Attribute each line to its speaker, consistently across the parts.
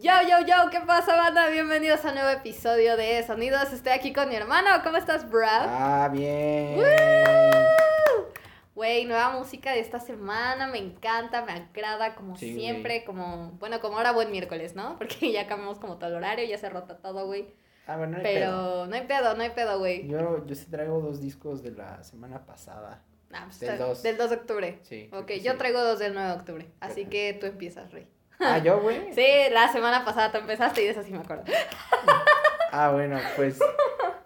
Speaker 1: Yo, yo, yo, ¿qué pasa, banda? Bienvenidos a un nuevo episodio de Sonidos. Estoy aquí con mi hermano. ¿Cómo estás, Brad?
Speaker 2: Ah, bien.
Speaker 1: Güey, nueva música de esta semana, me encanta, me agrada, como
Speaker 2: Sí,
Speaker 1: siempre, como, bueno, como ahora buen miércoles, ¿no? Porque ya cambiamos como todo el horario, ya se rota todo, güey.
Speaker 2: Ah, bueno, no hay
Speaker 1: Pero
Speaker 2: pedo.
Speaker 1: no hay pedo, no hay pedo, güey.
Speaker 2: Yo, yo sí traigo dos discos de la semana pasada.
Speaker 1: Ah, pues
Speaker 2: del
Speaker 1: está-
Speaker 2: dos.
Speaker 1: Del 2 de octubre.
Speaker 2: Sí.
Speaker 1: Ok, yo
Speaker 2: sí.
Speaker 1: traigo dos del 9 de octubre, así que tú empiezas, Rey.
Speaker 2: Ah, yo, güey.
Speaker 1: Sí, la semana pasada tú empezaste y de eso sí me acuerdo.
Speaker 2: Ah, bueno, pues.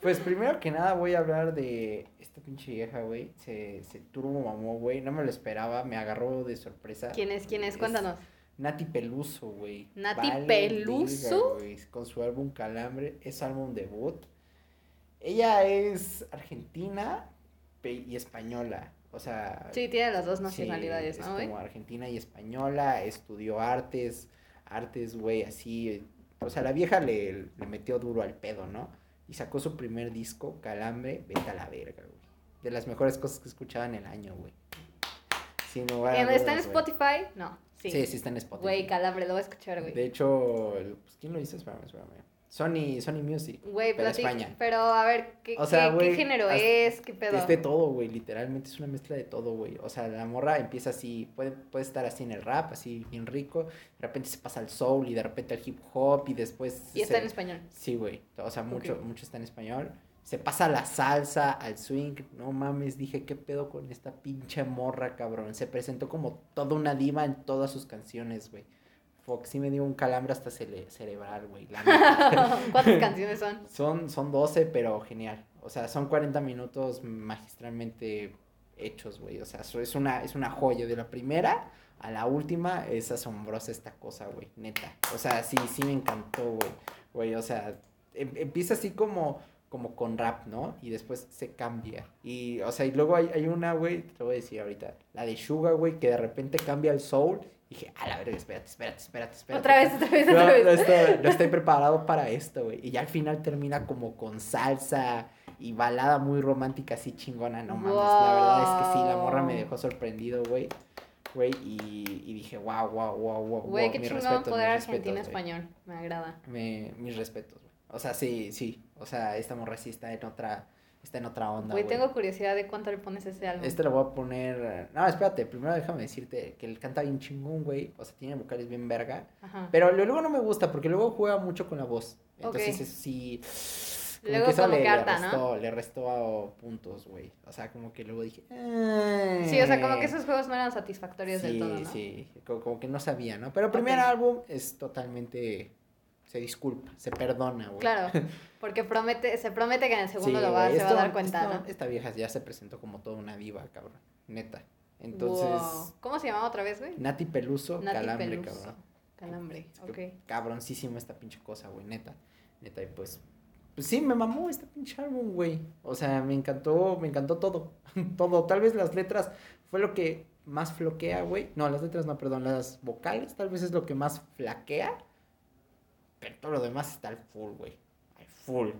Speaker 2: Pues primero que nada voy a hablar de esta pinche vieja, güey. Se, se turbo mamó, güey. No me lo esperaba, me agarró de sorpresa.
Speaker 1: ¿Quién es? ¿Quién es? Cuéntanos.
Speaker 2: Nati Peluso, güey.
Speaker 1: ¿Nati
Speaker 2: Vale
Speaker 1: Peluso?
Speaker 2: con su álbum Calambre, es álbum debut. Ella es argentina y española. O sea,
Speaker 1: Sí, tiene las dos
Speaker 2: sí,
Speaker 1: nacionalidades,
Speaker 2: es
Speaker 1: ¿no, güey?
Speaker 2: como argentina y española, estudió artes, artes, güey, así. O sea, la vieja le, le metió duro al pedo, ¿no? Y sacó su primer disco, Calambre, vete a la verga, güey. De las mejores cosas que escuchaba en el año, güey. Sin lugar a
Speaker 1: ¿En- ¿Está en
Speaker 2: dudas.
Speaker 1: Spotify? No. Sí.
Speaker 2: Sí, sí está en Spotify.
Speaker 1: Güey, calambre, lo voy a escuchar, güey.
Speaker 2: De hecho, pues, ¿quién lo hizo? Espérame, espérame. Sony, Sony Music.
Speaker 1: Güey,
Speaker 2: pero España.
Speaker 1: Pero a ver, ¿qué,
Speaker 2: O sea,
Speaker 1: qué- género es? ¿Qué pedo?
Speaker 2: Es de todo, güey, literalmente es una mezcla de todo, güey. O sea, la morra empieza así, puede, puede estar así en el rap, así bien rico, de repente se pasa al soul y de repente al hip hop y después...
Speaker 1: Y está
Speaker 2: se-
Speaker 1: en español.
Speaker 2: Sí, güey, o sea, mucho, mucho está en español. Se pasa a la salsa, al swing, no mames, dije, ¿qué pedo con esta pinche morra, cabrón? Se presentó como toda una diva en todas sus canciones, güey. Fuck, sí me dio un calambre hasta cele- cerebral, güey.
Speaker 1: ¿Cuántas canciones son?
Speaker 2: Son, son 12, pero genial. O sea, son 40 minutos magistralmente hechos, güey. O sea, es una, es una joya. De la primera a la última es asombrosa esta cosa, güey. Neta. O sea, sí, sí me encantó, güey. Güey, o sea, em- empieza así como, como con rap, ¿no? Y después se cambia. Y, o sea, y luego hay, hay una, güey, te lo voy a decir ahorita. La de Suga, güey, que de repente cambia el soul. Y dije, a la verga, espérate, espérate, espérate, espérate.
Speaker 1: Otra vez, otra vez,
Speaker 2: No,
Speaker 1: otra
Speaker 2: no
Speaker 1: vez.
Speaker 2: estoy, no estoy preparado para esto, güey. Y ya al final termina como con salsa y balada muy romántica, así chingona. No mames, la verdad es que sí, la morra me dejó sorprendido, güey. Güey, y, y dije, wow, wow, wow, wow.
Speaker 1: Güey,
Speaker 2: wow,
Speaker 1: qué chingón poder
Speaker 2: mis respetos,
Speaker 1: argentino
Speaker 2: güey.
Speaker 1: español. Me agrada.
Speaker 2: Me- mis respetos, güey. O sea, sí, sí. O sea, esta morra sí está en otra, está en otra onda,
Speaker 1: Güey, tengo curiosidad de cuánto le pones a ese álbum.
Speaker 2: Este lo voy a poner. No, espérate, primero déjame decirte que él canta bien chingón, güey. O sea, tiene vocales bien verga.
Speaker 1: Ajá.
Speaker 2: Pero luego no me gusta porque luego juega mucho con la voz. Entonces
Speaker 1: Ok.
Speaker 2: eso sí.
Speaker 1: Luego
Speaker 2: eso
Speaker 1: como
Speaker 2: le,
Speaker 1: que
Speaker 2: le
Speaker 1: harta, ¿no?
Speaker 2: restó, le restó puntos, güey. O sea, como que luego dije.
Speaker 1: Sí, o sea, como que esos juegos no eran satisfactorios
Speaker 2: sí,
Speaker 1: del todo, ¿no?
Speaker 2: Sí, como, como que no sabía, ¿no? Pero el primer álbum es totalmente. Se disculpa, se perdona, güey.
Speaker 1: Claro, porque promete, se promete que en el segundo
Speaker 2: Sí,
Speaker 1: lo va, se va a dar cuenta,
Speaker 2: esto-
Speaker 1: ¿no?
Speaker 2: Esta vieja ya se presentó como toda una diva, cabrón. Neta. Entonces.
Speaker 1: Wow. ¿Cómo se llamaba otra vez, güey?
Speaker 2: Nati Peluso,
Speaker 1: Nati
Speaker 2: calambre,
Speaker 1: Peluso.
Speaker 2: cabrón.
Speaker 1: Calambre, ok.
Speaker 2: Cabroncísima esta pinche cosa, güey, neta. Neta, y pues. Pues sí, me mamó este pinche álbum, güey. O sea, me encantó, me encantó todo. todo. Tal vez las letras fue lo que más floquea, güey. No, las letras no, perdón. Las vocales tal vez es lo que más flaquea. Pero todo lo demás está al full, güey. Al full.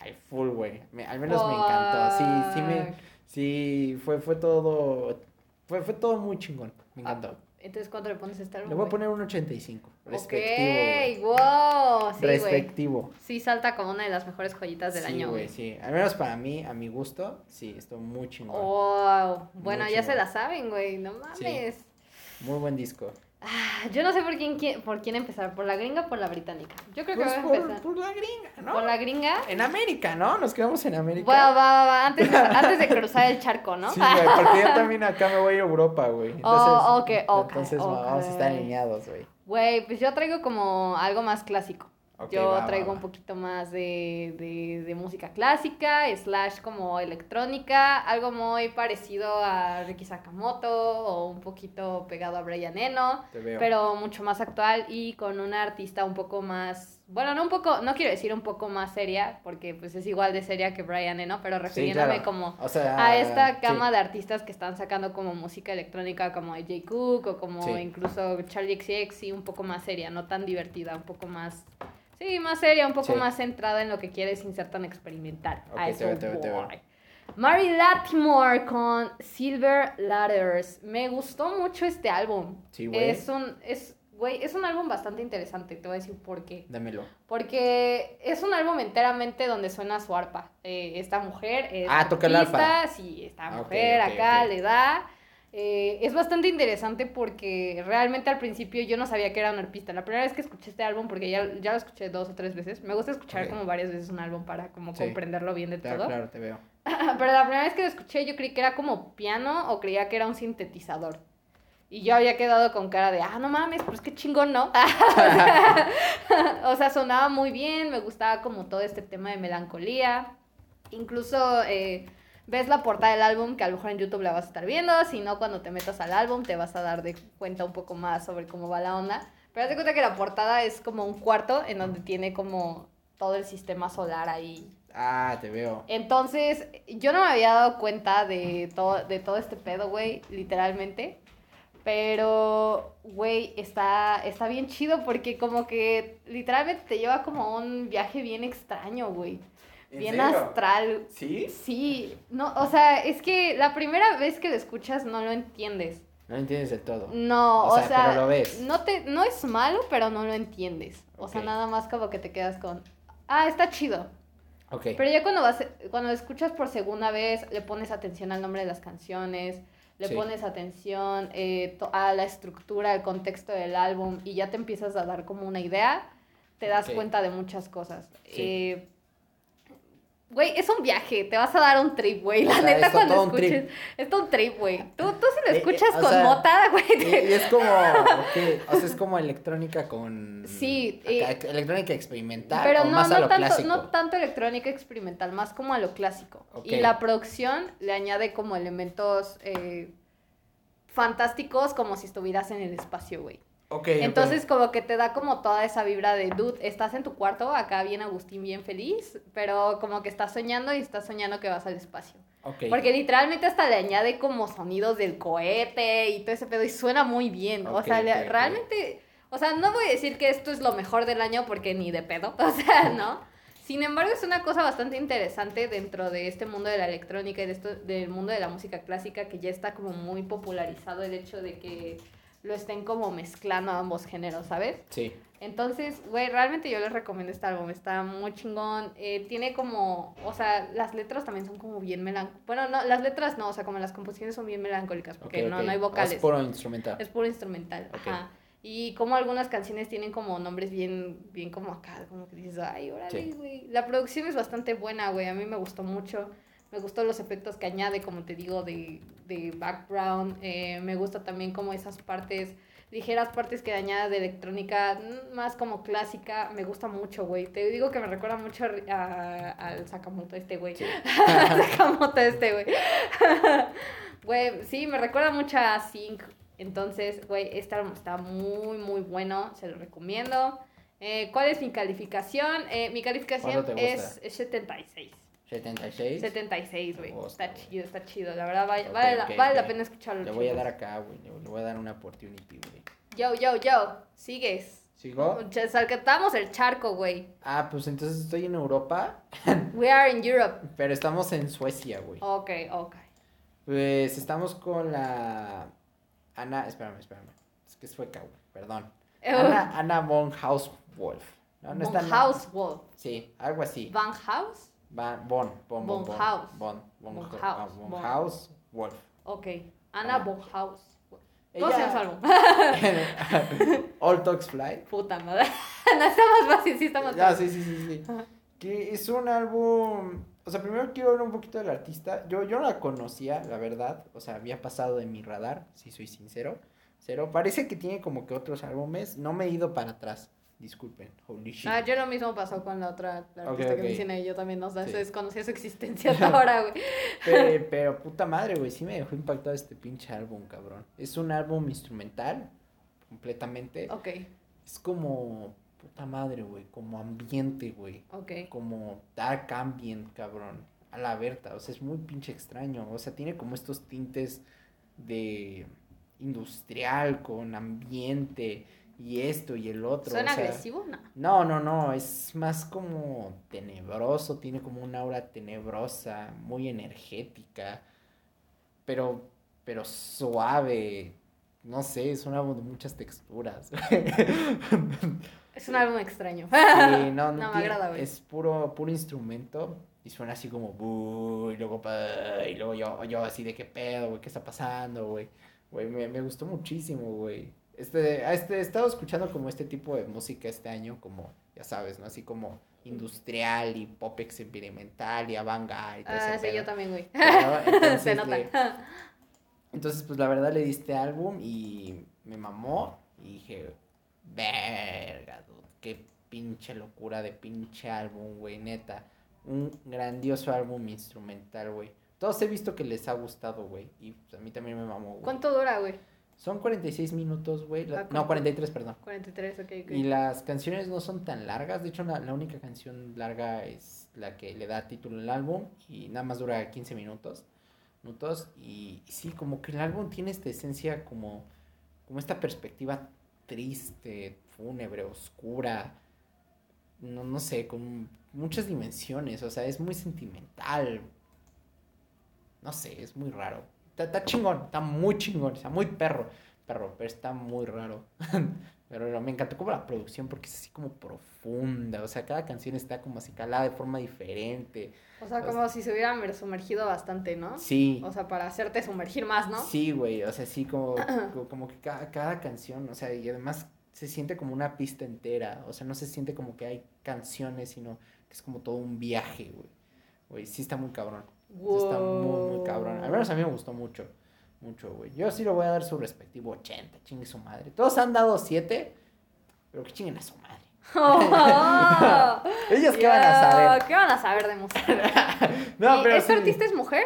Speaker 2: Al full, güey. Me- Al menos me encantó. Sí, sí me. Sí, fue, fue todo. Fue, fue todo muy chingón. Me encantó.
Speaker 1: Ah, Entonces, ¿cuánto le pones a este álbum?
Speaker 2: Le voy a poner un 85.
Speaker 1: Ok,
Speaker 2: Respectivo, güey.
Speaker 1: wow. Sí.
Speaker 2: Respectivo.
Speaker 1: Sí, salta como una de las mejores joyitas del
Speaker 2: sí,
Speaker 1: año, güey.
Speaker 2: Sí, al menos para mí, a mi gusto, sí, estuvo muy chingón.
Speaker 1: Wow. Bueno,
Speaker 2: Muy
Speaker 1: ya se la saben, güey. No mames.
Speaker 2: Muy buen disco.
Speaker 1: Ah, yo no sé por quién, quién- por quién empezar, por la gringa o por la británica. Yo creo que
Speaker 2: Pues
Speaker 1: voy a
Speaker 2: por,
Speaker 1: empezar
Speaker 2: por la gringa, ¿no?
Speaker 1: por la gringa.
Speaker 2: En América, ¿no? Nos quedamos en América.
Speaker 1: Va, va, va, va, antes, de- antes de cruzar el charco, ¿no?
Speaker 2: Sí, güey, porque yo también acá me voy a Europa, güey. Entonces,
Speaker 1: Oh, ok, ok,
Speaker 2: Entonces vamos a estar alineados, güey.
Speaker 1: Güey, pues yo traigo como algo más clásico. Yo
Speaker 2: va,
Speaker 1: traigo
Speaker 2: va.
Speaker 1: un poquito más de, de, de música clásica, slash como electrónica, algo muy parecido a Ricky Sakamoto o un poquito pegado a Brian Eno, pero mucho más actual y con una artista un poco más, bueno, no un poco, no quiero decir un poco más seria, porque pues es igual de seria que Brian Eno, pero
Speaker 2: Sí,
Speaker 1: refiriéndome
Speaker 2: claro.
Speaker 1: como
Speaker 2: o sea,
Speaker 1: a esta
Speaker 2: sí.
Speaker 1: gama de artistas que están sacando como música electrónica como J. Cook o como
Speaker 2: Sí.
Speaker 1: incluso Charlie XCX y un poco más seria, no tan divertida, un poco más... Sí, más seria, un poco
Speaker 2: Sí.
Speaker 1: más centrada en lo que quiere sin ser tan experimental.
Speaker 2: Ok,
Speaker 1: a
Speaker 2: te
Speaker 1: eso
Speaker 2: veo, te veo, te veo.
Speaker 1: Mary Latimore con Silver Ladders. Me gustó mucho este álbum.
Speaker 2: Sí, güey.
Speaker 1: Es un... Es, güey, es un álbum bastante interesante, te voy a decir por qué.
Speaker 2: Dámelo.
Speaker 1: Porque es un álbum enteramente donde suena su arpa. Eh, esta mujer es
Speaker 2: Ah, toca el arpa.
Speaker 1: Sí, esta
Speaker 2: Ah,
Speaker 1: mujer acá le da. Eh, es bastante interesante porque realmente al principio yo no sabía que era un arpista. La primera vez que escuché este álbum, porque ya, ya lo escuché dos o tres veces, me gusta escuchar como varias veces un álbum para como
Speaker 2: Sí.
Speaker 1: comprenderlo bien de
Speaker 2: Claro,
Speaker 1: todo.
Speaker 2: claro, te veo.
Speaker 1: Pero la primera vez que lo escuché yo creí que era como piano o creía que era un sintetizador. Y yo había quedado con cara de, ah, no mames, pues qué chingón, ¿no? o sea, sonaba muy bien, me gustaba como todo este tema de melancolía. Incluso eh, ves la portada del álbum, que a lo mejor en YouTube la vas a estar viendo, si no, cuando te metas al álbum te vas a dar de cuenta un poco más sobre cómo va la onda. Pero de cuenta que la portada es como un cuarto en donde tiene como todo el sistema solar ahí
Speaker 2: Ah, te veo.
Speaker 1: entonces, yo no me había dado cuenta de todo, de todo este pedo, güey, literalmente. Pero, güey, está, está bien chido porque como que literalmente te lleva como a un viaje bien extraño, güey. Bien astral.
Speaker 2: ¿Sí?
Speaker 1: Sí, no, o sea, es que la primera vez que lo escuchas no lo entiendes.
Speaker 2: No entiendes del todo.
Speaker 1: No,
Speaker 2: O
Speaker 1: o
Speaker 2: sea, pero lo ves.
Speaker 1: No, te, no es malo, pero no lo entiendes. O sea, nada más como que te quedas con, ah, está chido.
Speaker 2: Ok.
Speaker 1: Pero ya cuando vas, cuando lo escuchas por segunda vez, le pones atención al nombre de las canciones, le
Speaker 2: Sí.
Speaker 1: pones atención eh, a la estructura, al contexto del álbum y ya te empiezas a dar como una idea, te das cuenta de muchas cosas.
Speaker 2: Sí.
Speaker 1: Eh, Güey, es un viaje, te vas a dar un trip, güey. La
Speaker 2: O sea,
Speaker 1: neta,
Speaker 2: es
Speaker 1: cuando escuches. Es todo un trip, güey. Tú, tú si lo
Speaker 2: Eh, eh,
Speaker 1: escuchas con
Speaker 2: sea,
Speaker 1: mota, güey.
Speaker 2: Y,
Speaker 1: te-
Speaker 2: y es como, o sea, es como electrónica con...
Speaker 1: Sí,
Speaker 2: acá,
Speaker 1: eh,
Speaker 2: electrónica experimental
Speaker 1: Pero no,
Speaker 2: más a
Speaker 1: no
Speaker 2: lo
Speaker 1: tanto,
Speaker 2: clásico.
Speaker 1: no tanto electrónica experimental, más como a lo clásico. Y la producción le añade como elementos eh, fantásticos como si estuvieras en el espacio, güey. Entonces como que te da como toda esa vibra de, dude, estás en tu cuarto, acá bien Agustín, bien feliz, pero como que estás soñando y estás soñando que vas al espacio. Porque literalmente hasta le añade como sonidos del cohete y todo ese pedo y suena muy bien. o sea, realmente, o sea, no voy a decir que esto es lo mejor del año porque ni de pedo, o sea, ¿no? Sin embargo, es una cosa bastante interesante dentro de este mundo de la electrónica y de esto, del mundo de la música clásica que ya está como muy popularizado el hecho de que lo estén como mezclando ambos géneros, ¿sabes?
Speaker 2: Sí.
Speaker 1: Entonces, güey, realmente yo les recomiendo este álbum, está muy chingón. Eh, tiene como, o sea, las letras también son como bien melancólicas. Bueno, no, las letras no, o sea, como las composiciones son bien melancólicas, porque no, no hay vocales.
Speaker 2: Es puro instrumental.
Speaker 1: Es puro instrumental, ajá. Y como algunas canciones tienen como nombres bien, bien como acá, como que dices, ay, órale,
Speaker 2: Sí.
Speaker 1: güey. La producción es bastante buena, güey, a mí me gustó mucho. Me gustó los efectos que añade, como te digo, de, de background. Eh, me gusta también como esas partes, ligeras partes que añade de electrónica, mm, más como clásica. Me gusta mucho, güey. Te digo que me recuerda mucho a- al Sakamoto este, güey.
Speaker 2: Sí.
Speaker 1: Sakamoto este, güey. Güey, sí, me recuerda mucho a Sync. Entonces, güey, este álbum está muy, muy bueno. Se lo recomiendo. Eh, ¿Cuál es mi calificación? Eh, mi calificación es 76.
Speaker 2: 76.
Speaker 1: 76, güey. Está chido, está chido. La verdad, vale,
Speaker 2: Ok,
Speaker 1: vale, vale la pena escucharlo.
Speaker 2: Le voy a dar acá, güey. Le voy a dar una opportunity, güey.
Speaker 1: Yo, yo, yo. Sigues.
Speaker 2: ¿Sigo?
Speaker 1: Saltamos el charco, güey.
Speaker 2: Ah, pues entonces estoy en Europa,
Speaker 1: We are in Europe.
Speaker 2: pero estamos en Suecia, güey.
Speaker 1: Ok, ok.
Speaker 2: Pues estamos con la Ana, espérame, espérame. Es que es sueca, güey, perdón. Ana, Ana von Hauswolf. No, no está
Speaker 1: Von House Wolf.
Speaker 2: Sí, algo así.
Speaker 1: Van House.
Speaker 2: Van, Von, Von, Von,
Speaker 1: Von
Speaker 2: Von,
Speaker 1: Haus.
Speaker 2: Von, Von,
Speaker 1: Von
Speaker 2: Ho-
Speaker 1: Haus,
Speaker 2: ah, Von
Speaker 1: Von.
Speaker 2: Haus, Wolf.
Speaker 1: Ok. Ana
Speaker 2: Ah.
Speaker 1: Von House. ¿Cómo se álbum?
Speaker 2: All Talks Fly.
Speaker 1: Puta madre. no está más fácil, sí está más fácil.
Speaker 2: sí, sí, sí, sí.
Speaker 1: Ajá.
Speaker 2: Que es un álbum. O sea, primero quiero hablar un poquito del artista. Yo, yo no la conocía, la verdad. O sea, había pasado de mi radar, si soy sincero. Cero. Parece que tiene como que otros álbumes. No me he ido para atrás. Disculpen. Holy shit.
Speaker 1: Ah, yo lo mismo pasó con la otra la artista
Speaker 2: Ok,
Speaker 1: que
Speaker 2: ok.
Speaker 1: mencioné. Yo también, no sé,
Speaker 2: Sí.
Speaker 1: desconocía su existencia hasta ahora, güey.
Speaker 2: Pe- Pero, puta madre, güey, sí me dejó impactado este pinche álbum, cabrón. Es un álbum instrumental, completamente.
Speaker 1: Ok,
Speaker 2: Es como, puta madre, güey, como ambiente, güey.
Speaker 1: ok.
Speaker 2: Como dark ambient, cabrón. A la verta, o sea, es muy pinche extraño. O sea, tiene como estos tintes de industrial con ambiente y esto y el otro.
Speaker 1: ¿Suena
Speaker 2: o sea?
Speaker 1: No.
Speaker 2: no, no, no, es más como tenebroso, tiene como una aura tenebrosa, muy energética, pero, pero suave, no sé, es un álbum de muchas texturas.
Speaker 1: Es un álbum extraño.
Speaker 2: Sí, no, no,
Speaker 1: No, me agrada.
Speaker 2: Es puro, puro instrumento y suena así como y luego y luego yo, yo así de qué pedo, güey, qué está pasando, güey. Güey, me, me gustó muchísimo, güey. Este, este, he estado escuchando como este tipo de música este año, como, ya sabes, ¿no? Así como industrial y pop experimental y avant-garde y todo
Speaker 1: Ah, sí, yo también, güey.
Speaker 2: Entonces,
Speaker 1: Se nota.
Speaker 2: le- entonces, pues la verdad le di este álbum y me mamó y dije, verga, dude, qué pinche locura de pinche álbum, güey, neta. Un grandioso álbum instrumental, güey. Todos he visto que les ha gustado, güey. Y pues, a mí también me mamó, güey.
Speaker 1: ¿Cuánto dura, güey?
Speaker 2: Son 46 minutos, güey. la-
Speaker 1: Ah,
Speaker 2: No,
Speaker 1: ¿cuánto?
Speaker 2: 43, perdón.
Speaker 1: 43, ok, ok.
Speaker 2: Y las canciones no son tan largas. De hecho, la, la única canción larga es la que le da título al álbum. Y nada más dura 15 minutos. minutos y sí, como que el álbum tiene esta esencia como, como esta perspectiva triste, fúnebre, oscura. No, no sé, con muchas dimensiones. O sea, es muy sentimental. No sé, es muy raro. Está, está chingón, está muy chingón, está muy perro, perro, pero está muy raro. Pero me encantó como la producción porque es así como profunda, o sea, cada canción está como así calada de forma diferente.
Speaker 1: O sea, como si se hubieran sumergido bastante, ¿no?
Speaker 2: Sí,
Speaker 1: O sea, para hacerte sumergir más, ¿no?
Speaker 2: sí, güey, o sea, sí como, como, como que cada, cada canción, o sea, y además se siente como una pista entera, o sea, no se siente como que hay canciones, sino que es como todo un viaje, güey. Güey, sí está muy cabrón. Está muy, muy cabrón. Al menos a mí me gustó mucho. Mucho, güey. Yo sí le voy a dar su respectivo 80. Chingue su madre. Todos han dado 7. Pero que chinguen a su madre.
Speaker 1: Oh,
Speaker 2: Ellos qué van a saber.
Speaker 1: ¿Qué van a saber de música?
Speaker 2: No,
Speaker 1: ¿Y
Speaker 2: pero
Speaker 1: ¿Esta
Speaker 2: sí.
Speaker 1: artista es mujer?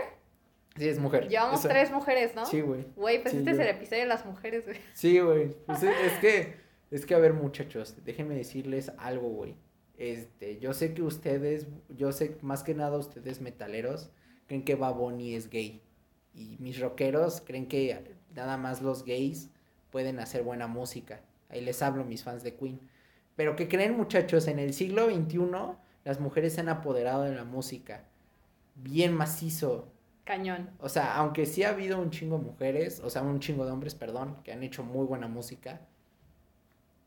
Speaker 2: Sí, es mujer.
Speaker 1: Llevamos tres mujeres, ¿no?
Speaker 2: Sí, güey.
Speaker 1: Güey, pues
Speaker 2: Sí,
Speaker 1: este
Speaker 2: yo-
Speaker 1: es el episodio de las mujeres, güey.
Speaker 2: Sí, güey. Pues es, es que, es que, a ver, muchachos, déjenme decirles algo, güey. Este, yo sé que ustedes, yo sé más que nada ustedes metaleros, creen que Baboni es gay. Y mis rockeros creen que nada más los gays pueden hacer buena música. Ahí les hablo, mis fans de Queen. Pero que creen, muchachos, en el siglo XXI las mujeres se han apoderado de la música. Bien macizo.
Speaker 1: Cañón.
Speaker 2: O sea, aunque sí ha habido un chingo de mujeres, o sea, un chingo de hombres, perdón, que han hecho muy buena música.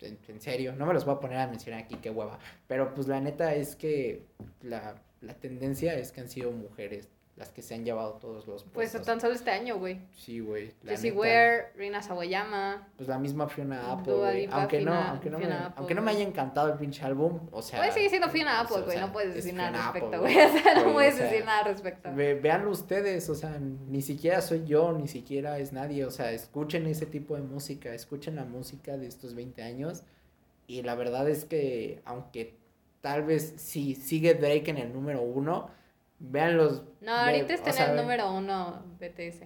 Speaker 2: En, en serio, no me los voy a poner a mencionar aquí, qué hueva. Pero pues la neta es que la, la tendencia es que han sido mujeres las que se han llevado todos los
Speaker 1: Pues
Speaker 2: puestos.
Speaker 1: tan solo este año, güey.
Speaker 2: Sí, güey.
Speaker 1: Jessie. Ware, Rina Sawayama.
Speaker 2: Pues la misma Fiona Apple, güey. Aunque no, aunque no, me,
Speaker 1: Apple,
Speaker 2: aunque no me haya encantado el pinche álbum, o sea...
Speaker 1: Puedes seguir siendo Fiona Apple, güey.
Speaker 2: o sea,
Speaker 1: No puedes
Speaker 2: es
Speaker 1: decir nada al respecto, güey. O sea, no
Speaker 2: o
Speaker 1: puedes
Speaker 2: sea,
Speaker 1: decir nada al respecto.
Speaker 2: Ve, véanlo ustedes, o sea, ni siquiera soy yo, ni siquiera es nadie, o sea, escuchen ese tipo de música, escuchen la música de estos 20 años y la verdad es que aunque tal vez si sigue Drake en el número uno, vean los...
Speaker 1: No, ahorita está en
Speaker 2: sea,
Speaker 1: el número uno BTS.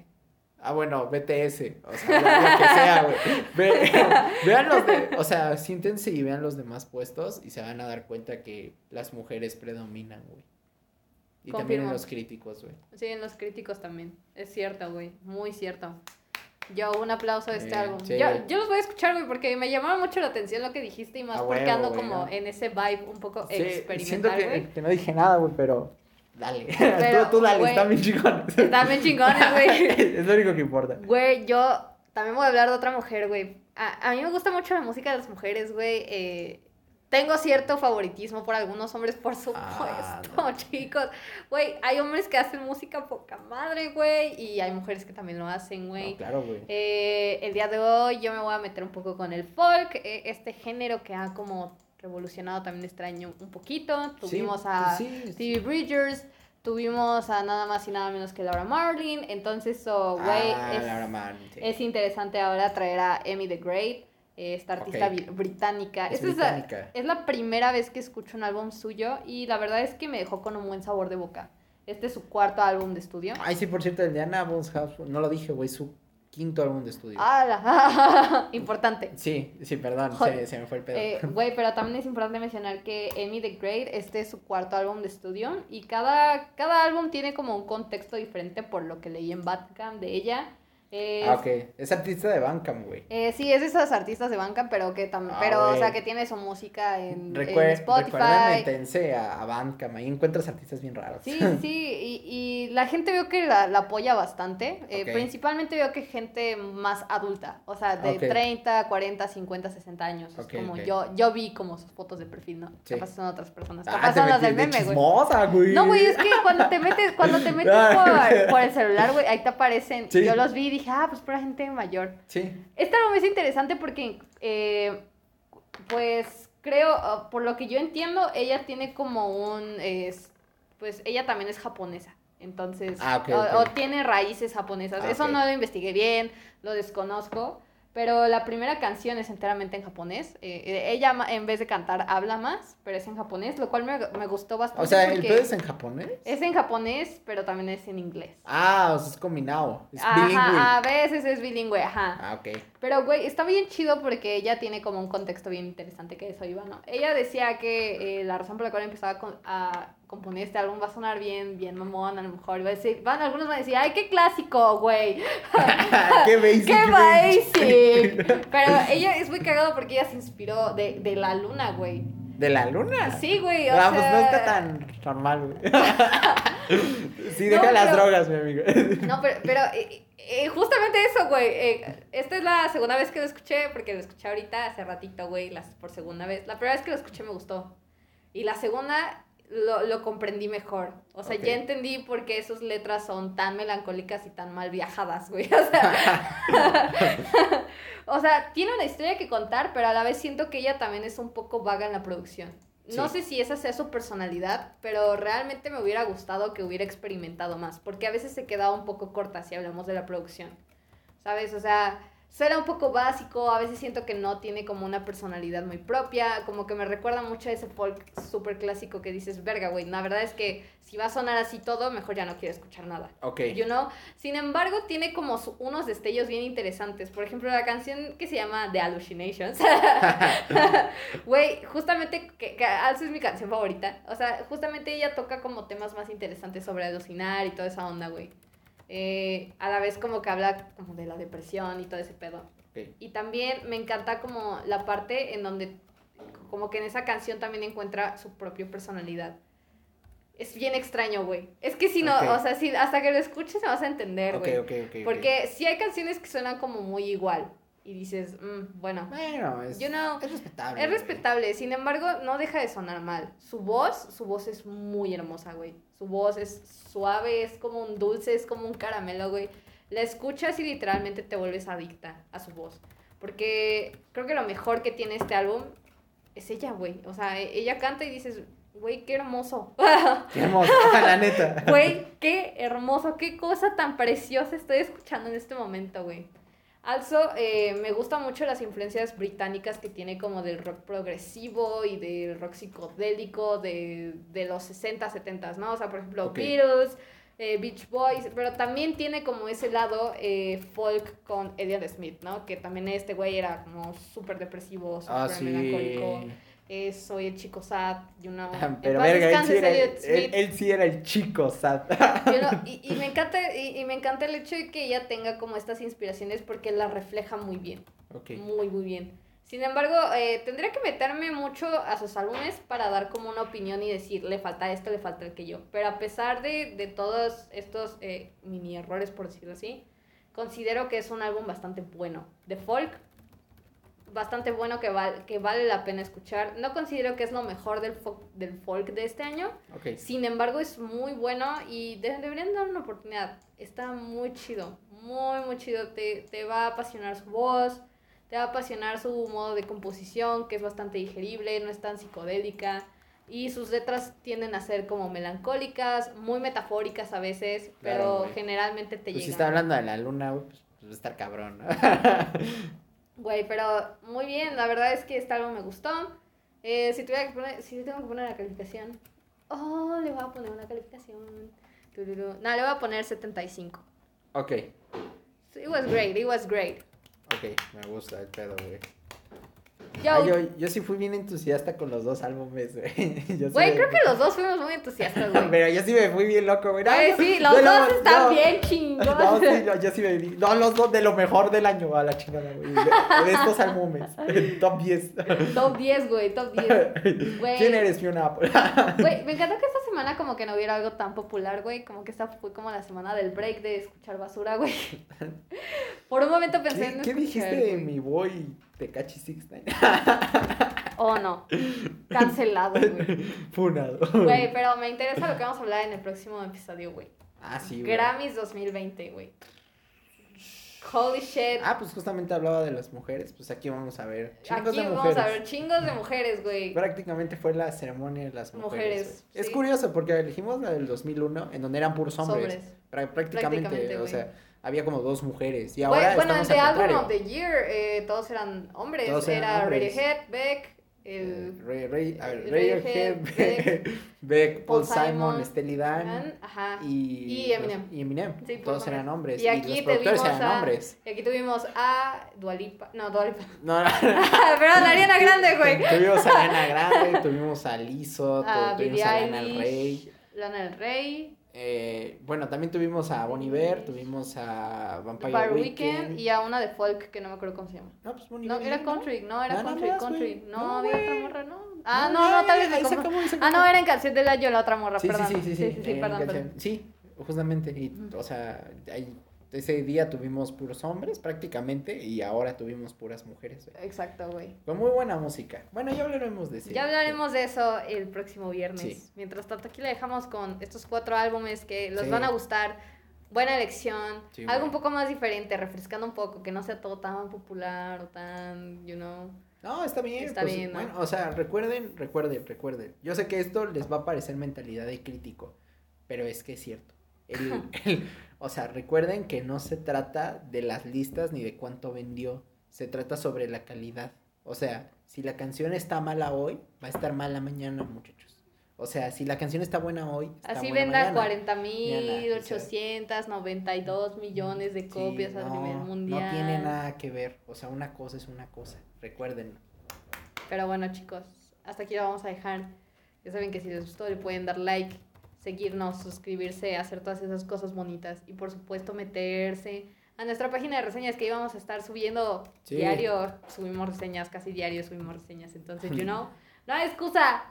Speaker 2: Ah, bueno, BTS, o sea, lo, que sea, güey. Ve- vean los de, o sea, siéntense y vean los demás puestos y se van a dar cuenta que las mujeres predominan, güey. Y también en los críticos, güey.
Speaker 1: Sí, en los críticos también. Es cierto, güey. Muy cierto. Yo, un aplauso a este álbum.
Speaker 2: sí.
Speaker 1: Yo, yo los voy a escuchar, güey, porque me llamaba mucho la atención lo que dijiste y más porque
Speaker 2: huevo,
Speaker 1: ando como
Speaker 2: ¿no?
Speaker 1: en ese vibe un poco
Speaker 2: Sí, siento
Speaker 1: experimental,
Speaker 2: que,
Speaker 1: güey.
Speaker 2: que no dije nada, güey, pero dale.
Speaker 1: Pero,
Speaker 2: tú, tú dale, están bien chingones.
Speaker 1: Están bien chingones, güey.
Speaker 2: es lo único que importa.
Speaker 1: Güey, yo también voy a hablar de otra mujer, güey. A, a mí me gusta mucho la música de las mujeres, güey. Eh, tengo cierto favoritismo por algunos hombres, por supuesto,
Speaker 2: Ah, no.
Speaker 1: chicos. Güey, hay hombres que hacen música poca madre, güey. Y hay mujeres que también lo hacen, güey.
Speaker 2: No, claro, güey.
Speaker 1: Eh, el día de hoy yo me voy a meter un poco con el folk, eh, este género que ha como revolucionado también este año un poquito. Tuvimos
Speaker 2: Sí,
Speaker 1: a
Speaker 2: pues sí,
Speaker 1: Stevie Bridgers, tuvimos a nada más y nada menos que Laura Marlin. Entonces, so, güey,
Speaker 2: ah,
Speaker 1: es,
Speaker 2: Laura Marlin, sí.
Speaker 1: es interesante ahora traer a Emmy the Great, esta artista británica.
Speaker 2: Es
Speaker 1: Esta es, la, es la primera vez que escucho un álbum suyo y la verdad es que me dejó con un buen sabor de boca. Este es su cuarto álbum de estudio.
Speaker 2: Ay, sí, por cierto, el de Anna Bones House, no lo dije, güey, su quinto álbum de estudio.
Speaker 1: ¡Hala! Importante.
Speaker 2: Sí, sí, perdón, se, se me fue el pedo.
Speaker 1: Eh, Güey, pero también es importante mencionar que Emmy the Great, este es su cuarto álbum de estudio y cada, cada álbum tiene como un contexto diferente por lo que leí en Bandcamp de ella. Es,
Speaker 2: Ah, ok. Es artista de Bandcamp, güey.
Speaker 1: eh, sí, es de esos artistas de banca, pero que también,
Speaker 2: Ah,
Speaker 1: pero, o sea, que tiene su música en, en
Speaker 2: Recuer- Recuerden
Speaker 1: Spotify.
Speaker 2: meterse a, a Bandcamp, ahí encuentras artistas bien raros.
Speaker 1: Sí, sí, y, y la gente veo que la, la apoya bastante. eh. Principalmente veo que gente más adulta, o sea, de
Speaker 2: Ok.
Speaker 1: 30, 40, 50, 60 años.
Speaker 2: Ok,
Speaker 1: es como yo, yo vi como sus fotos de perfil, ¿no?
Speaker 2: Sí.
Speaker 1: Capaz son otras personas.
Speaker 2: Ah,
Speaker 1: Capaz son las del
Speaker 2: de
Speaker 1: meme, güey. No, güey, es que cuando te metes, cuando te metes
Speaker 2: Ah,
Speaker 1: por, por el celular, güey, ahí te aparecen.
Speaker 2: Sí.
Speaker 1: Yo los vi y dije, ah, pues pura gente mayor.
Speaker 2: Sí.
Speaker 1: Este álbum es interesante porque, eh, pues, creo, uh, por lo que yo entiendo, ella tiene como un, es, pues, ella también es japonesa. Entonces,
Speaker 2: Ah, ok,
Speaker 1: o, tiene raíces japonesas.
Speaker 2: Ah,
Speaker 1: Eso no lo investigué bien, lo desconozco. Pero la primera canción es enteramente en japonés. Eh, eh, ella, en vez de cantar, habla más, pero es en japonés, lo cual me, me gustó bastante.
Speaker 2: O sea, ¿el pedo es en japonés?
Speaker 1: es en japonés, pero también es en inglés.
Speaker 2: Ah, o sea, es combinado. Es bilingüe.
Speaker 1: A veces es bilingüe, ajá.
Speaker 2: Ah, ok.
Speaker 1: Pero, güey, está bien chido porque ella tiene como un contexto bien interesante que eso iba, ¿no? Ella decía que eh, la razón por la cual empezaba con- a componer este álbum va a sonar bien, bien mamón, a lo mejor. Iba a decir, van, algunos van a decir, ay, qué clásico, güey.
Speaker 2: qué basic.
Speaker 1: ¡Qué basic! Pero ella es muy cagado porque ella se inspiró de, de la luna, güey.
Speaker 2: ¿De la luna?
Speaker 1: Sí, güey, o
Speaker 2: Vamos,
Speaker 1: sea...
Speaker 2: no está tan normal, güey. sí,
Speaker 1: No,
Speaker 2: deja las
Speaker 1: pero-
Speaker 2: drogas, mi amigo.
Speaker 1: No, pero, pero eh, eh, justamente eso, güey. eh, esta es la segunda vez que lo escuché, porque lo escuché ahorita hace ratito, güey, las, por segunda vez. La primera vez que lo escuché me gustó. Y la segunda lo, lo comprendí mejor. O sea,
Speaker 2: Ok.
Speaker 1: ya entendí por qué sus letras son tan melancólicas y tan mal viajadas, güey. O sea, o sea, tiene una historia que contar, pero a la vez siento que ella también es un poco vaga en la producción. No
Speaker 2: Sí.
Speaker 1: sé si esa sea su personalidad, pero realmente me hubiera gustado que hubiera experimentado más, porque a veces se quedaba un poco corta si hablamos de la producción. ¿Sabes? O sea, suena un poco básico, a veces siento que no tiene como una personalidad muy propia, como que me recuerda mucho a ese folk súper clásico que dices, verga, güey, la verdad es que si va a sonar así todo, mejor ya no quiero escuchar nada.
Speaker 2: Ok.
Speaker 1: You know? Sin embargo, tiene como unos destellos bien interesantes. Por ejemplo, la canción que se llama The Hallucinations. Güey, justamente, que, que Alce es mi canción favorita. O sea, justamente ella toca como temas más interesantes sobre alucinar y toda esa onda, güey. Eh, a la vez como que habla como de la depresión y todo ese pedo. Y también me encanta como la parte en donde, como que en esa canción también encuentra su propia personalidad. Es bien extraño, güey. Es que si no, o sea, si hasta que lo escuches me vas a entender, güey.
Speaker 2: ok, ok. ok.
Speaker 1: Porque sí hay canciones que suenan como muy igual. Y dices, "Mm, bueno,
Speaker 2: Bueno, es,
Speaker 1: You know,
Speaker 2: es respetable.
Speaker 1: es respetable. Sin embargo, no deja de sonar mal. Su voz, su voz es muy hermosa, güey. Su voz es suave, es como un dulce, es como un caramelo, güey. La escuchas y literalmente te vuelves adicta a su voz. Porque creo que lo mejor que tiene este álbum es ella, güey. O sea, e- ella canta y dices, güey, qué hermoso.
Speaker 2: Qué hermoso, la neta.
Speaker 1: Güey, qué hermoso, qué cosa tan preciosa estoy escuchando en este momento, güey. Also, eh, me gustan mucho las influencias británicas que tiene como del rock progresivo y del rock psicodélico de, de los 60, 70, ¿no? O sea, por ejemplo,
Speaker 2: Ok.
Speaker 1: Beatles, eh, Beach Boys, pero también tiene como ese lado eh, folk con Elliot Smith, ¿no? Que también este güey era como súper depresivo, súper
Speaker 2: Ah, sí.
Speaker 1: melancólico. Eh, soy el chico sad, you know.
Speaker 2: Pero
Speaker 1: En paz
Speaker 2: verga, él sí, era, él, él sí era el chico, sad.
Speaker 1: Y, y me encanta, y, y me encanta el hecho de que ella tenga como estas inspiraciones porque las refleja muy bien,
Speaker 2: ok.
Speaker 1: muy, muy bien. Sin embargo, eh, tendría que meterme mucho a sus álbumes para dar como una opinión y decir, le falta esto, le falta aquello. Pero a pesar de, de todos estos eh, mini errores, por decirlo así, considero que es un álbum bastante bueno. De folk, bastante bueno que, val- que vale la pena escuchar. No considero que es lo mejor del, fo- del folk de este año,
Speaker 2: Ok.
Speaker 1: sin embargo, es muy bueno y de- deberían dar una oportunidad. Está muy chido, muy, muy chido. Te, te va a apasionar su voz, te va a apasionar su modo de composición, que es bastante digerible, no es tan psicodélica. Y sus letras tienden a ser como melancólicas, muy metafóricas a veces,
Speaker 2: Claro,
Speaker 1: pero
Speaker 2: güey.
Speaker 1: generalmente te
Speaker 2: Pues si
Speaker 1: llegan.
Speaker 2: está hablando de la luna, pues, pues va a estar cabrón, ¿no?
Speaker 1: Güey, pero muy bien, la verdad es que este álbum me gustó. Eh, si, tuviera que poner, si tengo que poner una calificación, oh, le voy a poner una calificación. No, le voy a poner 75.
Speaker 2: ok.
Speaker 1: It was great, it was great.
Speaker 2: Ok, me gusta el pedo, güey.
Speaker 1: Yo,
Speaker 2: Ah, yo, yo sí fui bien entusiasta con los dos álbumes, güey. Sí
Speaker 1: güey,
Speaker 2: me-
Speaker 1: creo que los dos fuimos muy entusiastas, güey.
Speaker 2: Pero yo sí me fui bien loco, güey. No,
Speaker 1: sí, los
Speaker 2: no-
Speaker 1: dos están
Speaker 2: no.
Speaker 1: bien chingones.
Speaker 2: No, sí, no, yo sí me vi. No, los dos de lo mejor del año, a la chingada, güey. De, estos álbumes. Top 10.
Speaker 1: Top 10, güey, top 10. Güey.
Speaker 2: ¿Quién eres, Fiona?
Speaker 1: Güey, me encantó que esta semana como que no hubiera algo tan popular, güey. Como que esta fue como la semana del break de escuchar basura, güey. Por un momento pensé
Speaker 2: ¿Qué,
Speaker 1: en
Speaker 2: qué
Speaker 1: escuchar,
Speaker 2: dijiste de mi boy Tecachi Sixteen?
Speaker 1: Oh, no. Cancelado, güey.
Speaker 2: Funado.
Speaker 1: Güey, pero me interesa lo que vamos a hablar en el próximo episodio, güey.
Speaker 2: Ah, sí, güey.
Speaker 1: Grammys 2020, güey. Holy shit.
Speaker 2: Ah, pues justamente hablaba de las mujeres. Pues aquí vamos a ver. Chingos
Speaker 1: Aquí
Speaker 2: de
Speaker 1: vamos
Speaker 2: mujeres.
Speaker 1: a ver chingos de mujeres, güey.
Speaker 2: Prácticamente fue la ceremonia de las mujeres.
Speaker 1: Mujeres.
Speaker 2: Es curioso porque elegimos la del 2001 en donde eran puros hombres.
Speaker 1: Hombres.
Speaker 2: Prá- Prácticamente,
Speaker 1: Prácticamente,
Speaker 2: o sea, había como dos mujeres. Y ahora
Speaker 1: bueno, en The
Speaker 2: al
Speaker 1: Album of the Year eh, todos eran hombres.
Speaker 2: Todos eran
Speaker 1: Era. Radiohead, Beck, el...
Speaker 2: Ray- Ray- a ver,
Speaker 1: Radiohead,
Speaker 2: Radiohead,
Speaker 1: Beck,
Speaker 2: Beck, Paul
Speaker 1: Paul
Speaker 2: Simon,
Speaker 1: Simon,
Speaker 2: Steely Dan
Speaker 1: Ajá.
Speaker 2: y,
Speaker 1: Y Eminem.
Speaker 2: y Eminem.
Speaker 1: Sí,
Speaker 2: Todos eran
Speaker 1: hombres. Y aquí
Speaker 2: los productores
Speaker 1: tuvimos
Speaker 2: eran
Speaker 1: a-
Speaker 2: hombres.
Speaker 1: Y aquí tuvimos a Dualipa. No, Dualipa.
Speaker 2: No, no,
Speaker 1: Perdón, Ariana Grande, güey.
Speaker 2: tuvimos a Ariana Grande, tuvimos a Lizzo,
Speaker 1: A
Speaker 2: tu-
Speaker 1: Billie
Speaker 2: tuvimos a Lana del Rey.
Speaker 1: Lana del Rey,
Speaker 2: Eh, bueno, también tuvimos a Bon Iver, tuvimos a Vampire Weekend.
Speaker 1: Weekend y a una de folk que no me acuerdo cómo se llama.
Speaker 2: No, pues Bon
Speaker 1: No,
Speaker 2: Iver,
Speaker 1: era country, no, era
Speaker 2: Nada
Speaker 1: country, country. No,
Speaker 2: No,
Speaker 1: había otra morra, ¿no? Ah,
Speaker 2: No,
Speaker 1: no, no, tal vez
Speaker 2: se acabó, se
Speaker 1: Ah, no,
Speaker 2: acabó.
Speaker 1: era en canción del año la otra morra,
Speaker 2: Sí, sí,
Speaker 1: perdón.
Speaker 2: sí, sí, sí,
Speaker 1: sí,
Speaker 2: en
Speaker 1: perdón,
Speaker 2: canción.
Speaker 1: perdón.
Speaker 2: Sí, justamente. Y. O sea, ahí- ese día tuvimos puros hombres prácticamente y ahora tuvimos puras mujeres. güey.
Speaker 1: Exacto, güey.
Speaker 2: Con muy buena música. Bueno, ya hablaremos de eso.
Speaker 1: Ya hablaremos de eso el próximo viernes.
Speaker 2: Sí.
Speaker 1: Mientras tanto, aquí la dejamos con estos cuatro álbumes que los
Speaker 2: Sí.
Speaker 1: van a gustar. Buena elección.
Speaker 2: Sí,
Speaker 1: algo
Speaker 2: güey.
Speaker 1: un poco más diferente, refrescando un poco, que no sea todo tan popular o tan, you know.
Speaker 2: No, está bien.
Speaker 1: Está
Speaker 2: pues,
Speaker 1: bien, ¿no?
Speaker 2: Bueno, o sea, recuerden, recuerden, recuerden. Yo sé que esto les va a parecer mentalidad de crítico, pero es que es cierto. El- el- o sea, recuerden que no se trata de las listas ni de cuánto vendió, se trata sobre la calidad. O sea, si la canción está mala hoy, va a estar mala mañana, muchachos. O sea, si la canción está buena hoy, está
Speaker 1: Así
Speaker 2: buena
Speaker 1: venda
Speaker 2: mañana.
Speaker 1: 40 mil,
Speaker 2: Mañana, o sea.
Speaker 1: 892 millones de
Speaker 2: Sí,
Speaker 1: copias a
Speaker 2: no,
Speaker 1: nivel mundial.
Speaker 2: No tiene nada que ver. O sea, una cosa es una cosa. Recuérdenlo.
Speaker 1: Pero bueno, chicos, hasta aquí lo vamos a dejar. Ya saben que si les gustó le pueden dar like, seguirnos, suscribirse, hacer todas esas cosas bonitas y por supuesto meterse a nuestra página de reseñas que íbamos a estar subiendo
Speaker 2: Sí.
Speaker 1: diario. Subimos reseñas, casi diario subimos reseñas. Entonces, you know, no hay excusa.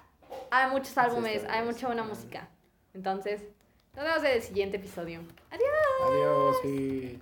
Speaker 1: Hay muchos álbumes, hay mucha buena música. Entonces, nos vemos en el siguiente episodio. Adiós.
Speaker 2: Adiós. Sí.